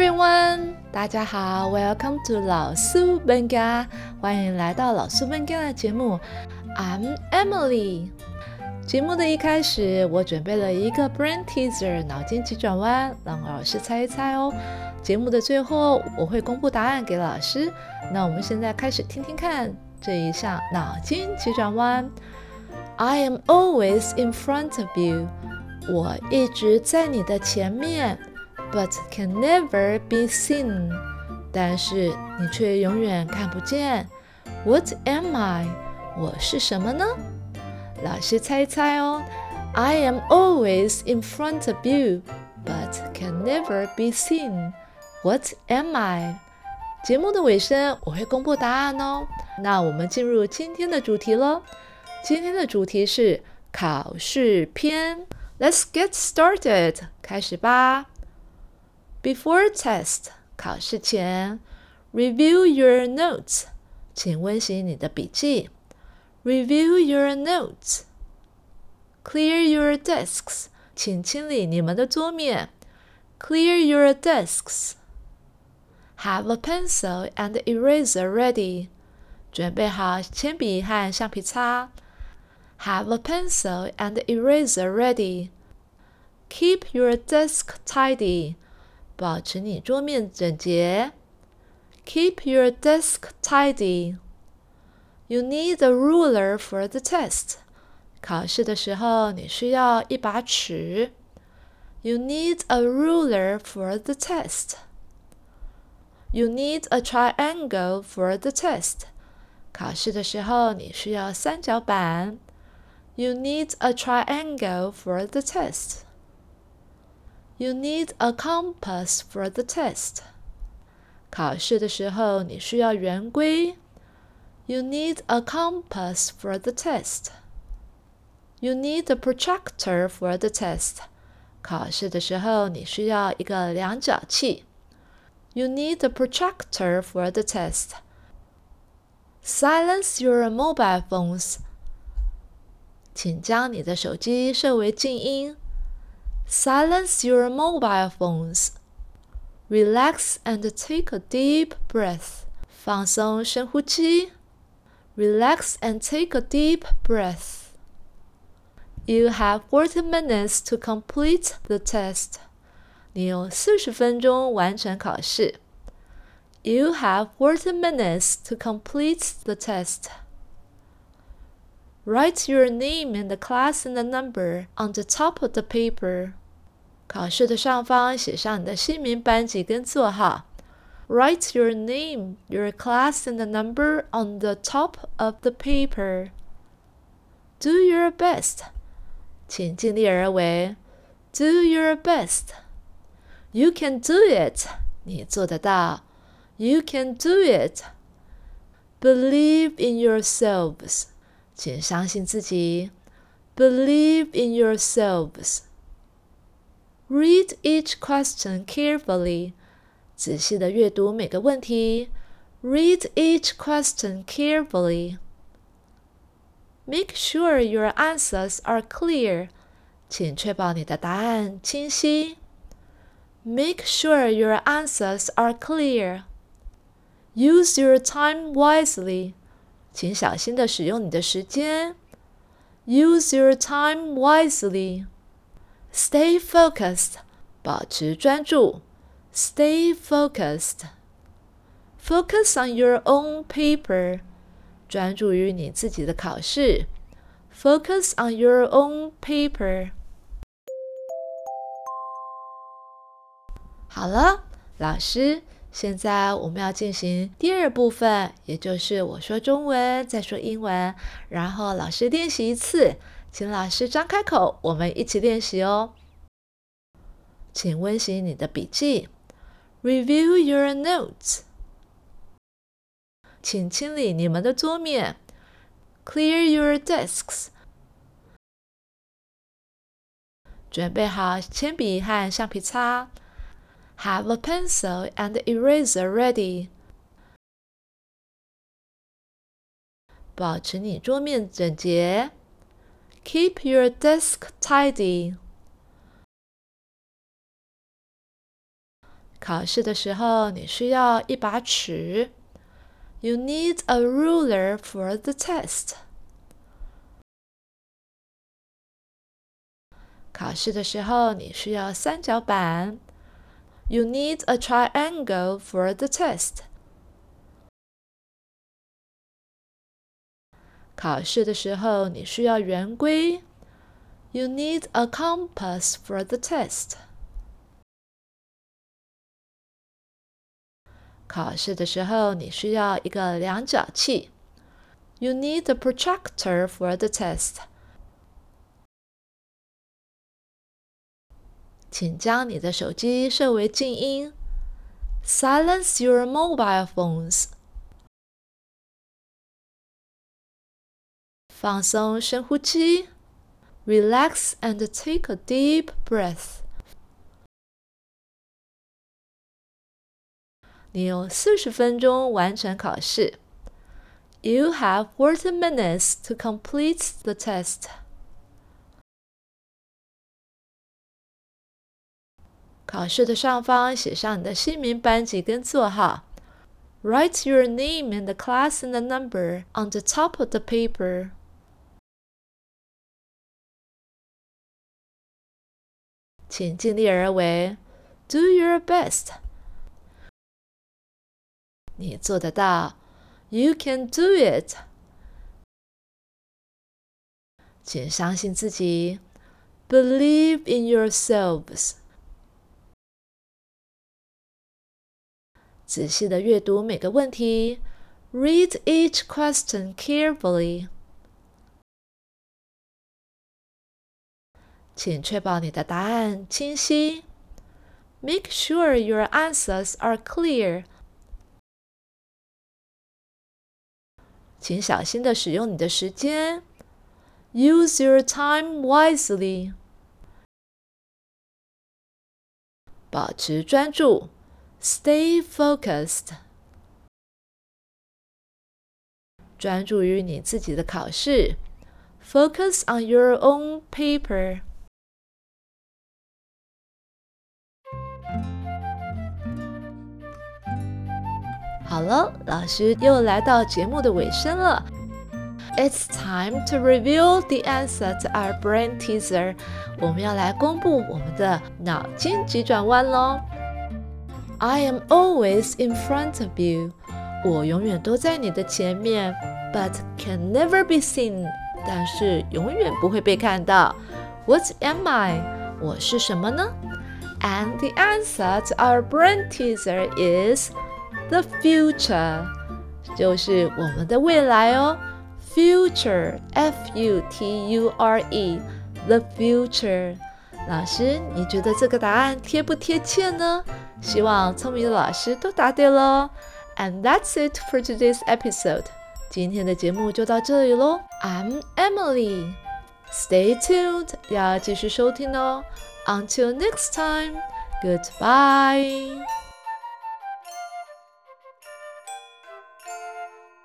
everyone，大家好，Welcome to 老苏本家，欢迎来到老苏本家的节目。I'm Emily。节目的一开始，我准备了一个 brain teaser 脑筋急转弯，让老师猜一猜哦。节目的最后，我会公布答案给老师。那我们现在开始听听看这一项脑筋急转弯。I am always in front of you，我一直在你的前面。But can never be seen，但是你却永远看不见。What am I？我是什么呢？老师猜猜哦。I am always in front of you, but can never be seen. What am I？节目的尾声我会公布答案哦。那我们进入今天的主题喽。今天的主题是考试篇。Let's get started，开始吧。Before test，考试前，review your notes，请温习你的笔记。Review your notes。Clear your desks，请清理你们的桌面。Clear your desks。Have a pencil and eraser ready，准备好铅笔和橡皮擦。Have a pencil and eraser ready。Keep your desk tidy。 保持你桌面整洁。Keep your desk tidy. You need a ruler for the test. 考试的时候，你需要一把尺。You need a ruler for the test. You need a triangle for the test. 考试的时候，你需要三角板。You need a triangle for the test. You need a compass for the test. 考试的时候，你需要圆规。You need a compass for the test. You need a protractor for the test. 考试的时候，你需要一个量角器。You need a protractor for the test. Silence your mobile phones. 请将你的手机设为静音。 Silence your mobile phones. Relax and take a deep breath. 放松，深呼吸。Relax and take a deep breath. You have 40 minutes to complete the test. 你有四十分钟完成考试。You have 40 minutes to complete the test. Write your name and the class and the number on the top of the paper. 考试的上方写上你的姓名、班级跟座号。Write your name, your class, and the number on the top of the paper. Do your best. 请尽力而为。Do your best. You can do it. 你做得到。You can do it. Believe in yourselves. 请相信自己。Believe in yourselves. Read each question carefully. 仔细的阅读每个问题。Read each question carefully. Make sure your answers are clear. 请确保你的答案清晰。Make sure your answers are clear. Use your time wisely. 请小心的使用你的时间。Use your time wisely. Stay focused，保持专注。Stay focused. Focus on your own paper，专注于你自己的考试。Focus on your own paper. 好了，老师，现在我们要进行第二部分，也就是我说中文，再说英文，然后老师练习一次。请老师张开口，我们一起练习哦。请温习你的笔记，Review your notes。请清理你们的桌面，Clear your desks。准备好铅笔和橡皮擦，Have a pencil and eraser ready。保持你桌面整洁。Keep your desk tidy. 考试的时候，你需要一把尺。You need a ruler for the test. 考试的时候，你需要三角板。You need a triangle for the test. 考试的时候，你需要圆规。You need a compass for the test. 考试的时候，你需要一个量角器。You need a protractor for the test. 请将你的手机设为静音。Silence your mobile phones. 放松，深呼吸。Relax and take a deep breath. 你有四十分钟完成考试。You have forty minutes to complete the test. 考试的上方写上你的姓名、班级跟座号。Write your name and the class and the number on the top of the paper. 请尽力而为，Do your best. 你做得到，You can do it。请相信自己，Believe in yourselves。仔细的阅读每个问题，Read each question carefully。 请确保你的答案清晰，Make sure your answers are clear。请小心的使用你的时间，Use your time wisely。保持专注，Stay focused。专注于你自己的考试，Focus on your own paper。 好了，老师又来到节目的尾声了。It's time to reveal the answer to our brain teaser。我们要来公布我们的脑筋急转弯喽。I am always in front of you。我永远都在你的前面，but can never be seen。但是永远不会被看到。What am I？我是什么呢？And the answer to our brain teaser is The future 就是我们的未来哦。Future，F-U-T-U-R-E，The future。老师，你觉得这个答案贴不贴切呢？希望聪明的老师都答对喽。And that's it for today's episode。今天的节目就到这里喽。I'm Emily。Stay tuned，要继续收听哦。Until next time，Goodbye。